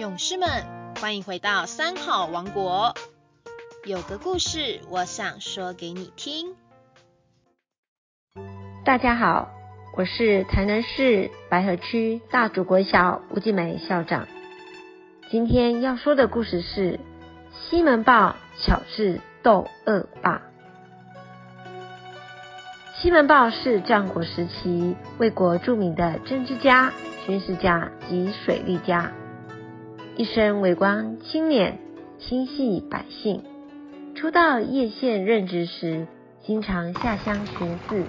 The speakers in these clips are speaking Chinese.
勇士们，欢迎回到三好王国。有个故事，我想说给你听。大家好，我是台南市白河区大竹国小吴继美校长。今天要说的故事是西门豹巧智斗恶霸。西门豹是战国时期魏国著名的政治家、军事家及水利家。一生为官清廉，心系百姓。初到叶县任职时，经常下乡巡视，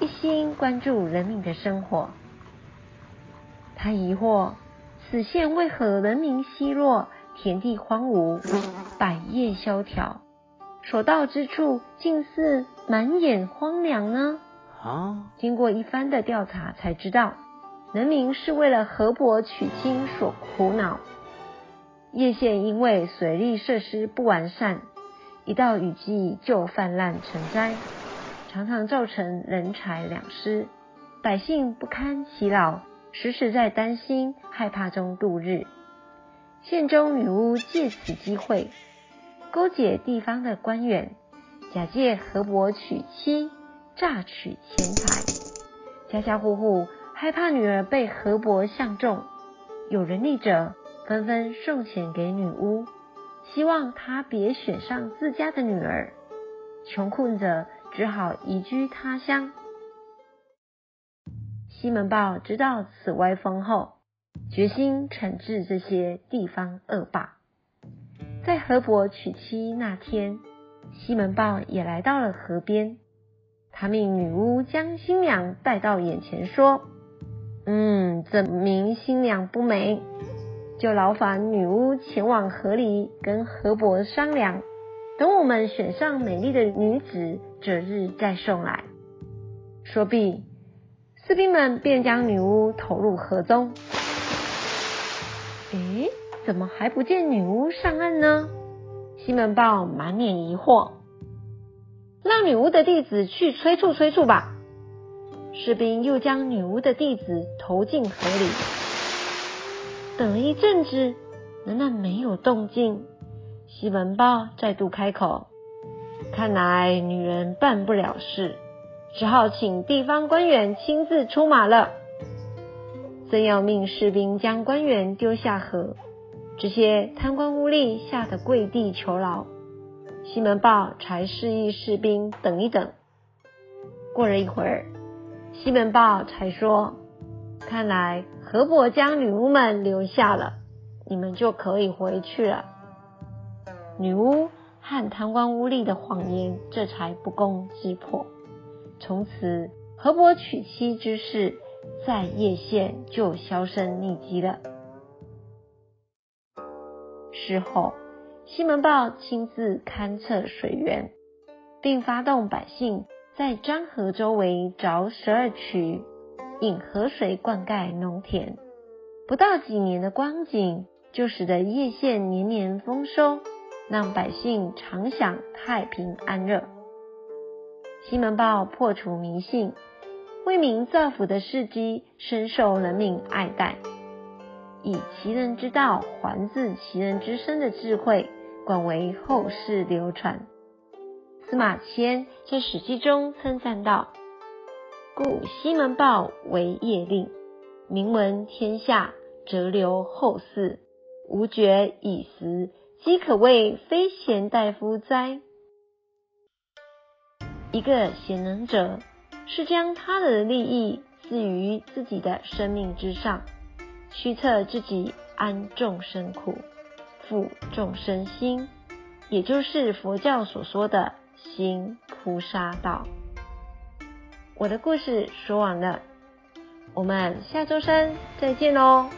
一心关注人民的生活。他疑惑此县为何人民稀落，田地荒芜，百业萧条，所到之处竟是满眼荒凉呢？啊！经过一番的调查，才知道人民是为了河伯娶亲所苦恼。叶县因为水利设施不完善，一到雨季就泛滥成灾，常常造成人财两失，百姓不堪其扰，时时在担心害怕中度日。县中女巫借此机会勾结地方的官员，假借河伯娶妻，榨取钱财。家家户户害怕女儿被河伯相中，有人力者。纷纷送钱给女巫，希望她别选上自家的女儿。穷困者只好移居他乡。西门豹知道此歪风后，决心惩治这些地方恶霸。在河伯娶妻那天，西门豹也来到了河边。他命女巫将新娘带到眼前，说：“嗯，怎明新娘不美？”就劳烦女巫前往河里跟河伯商量，等我们选上美丽的女子，择日再送来。说毕，士兵们便将女巫投入河中。诶，怎么还不见女巫上岸呢？西门豹满脸疑惑。让女巫的弟子去催促催促吧。士兵又将女巫的弟子投进河里。等了一阵子，仍然没有动静。西门豹再度开口：“看来女人办不了事，只好请地方官员亲自出马了。”正要命士兵将官员丢下河，这些贪官污吏吓得跪地求饶。西门豹才示意士兵等一等。过了一会儿，西门豹才说：“看来。”河伯将女巫们留下了，你们就可以回去了。女巫和贪官污吏的谎言这才不攻自破。从此，河伯娶妻之事在叶县就销声匿迹了。事后，西门豹亲自勘测水源，并发动百姓在漳河周围凿十二渠。引河水灌溉农田，不到几年的光景，就使得叶县年年丰收，让百姓常享太平安乐。西门豹破除迷信，为民造福的事迹深受人民爱戴，以其人之道还治其人之身的智慧，广为后世流传。司马迁在《史记》中称赞道。故西门豹为业令，名闻天下，则留后嗣。吾觉以时，岂可谓非贤大夫哉？一个贤能者，是将他人的利益置于自己的生命之上，驱策自己安众生苦，抚众生心，也就是佛教所说的行菩萨道。我的故事说完了，我们下周三再见喽。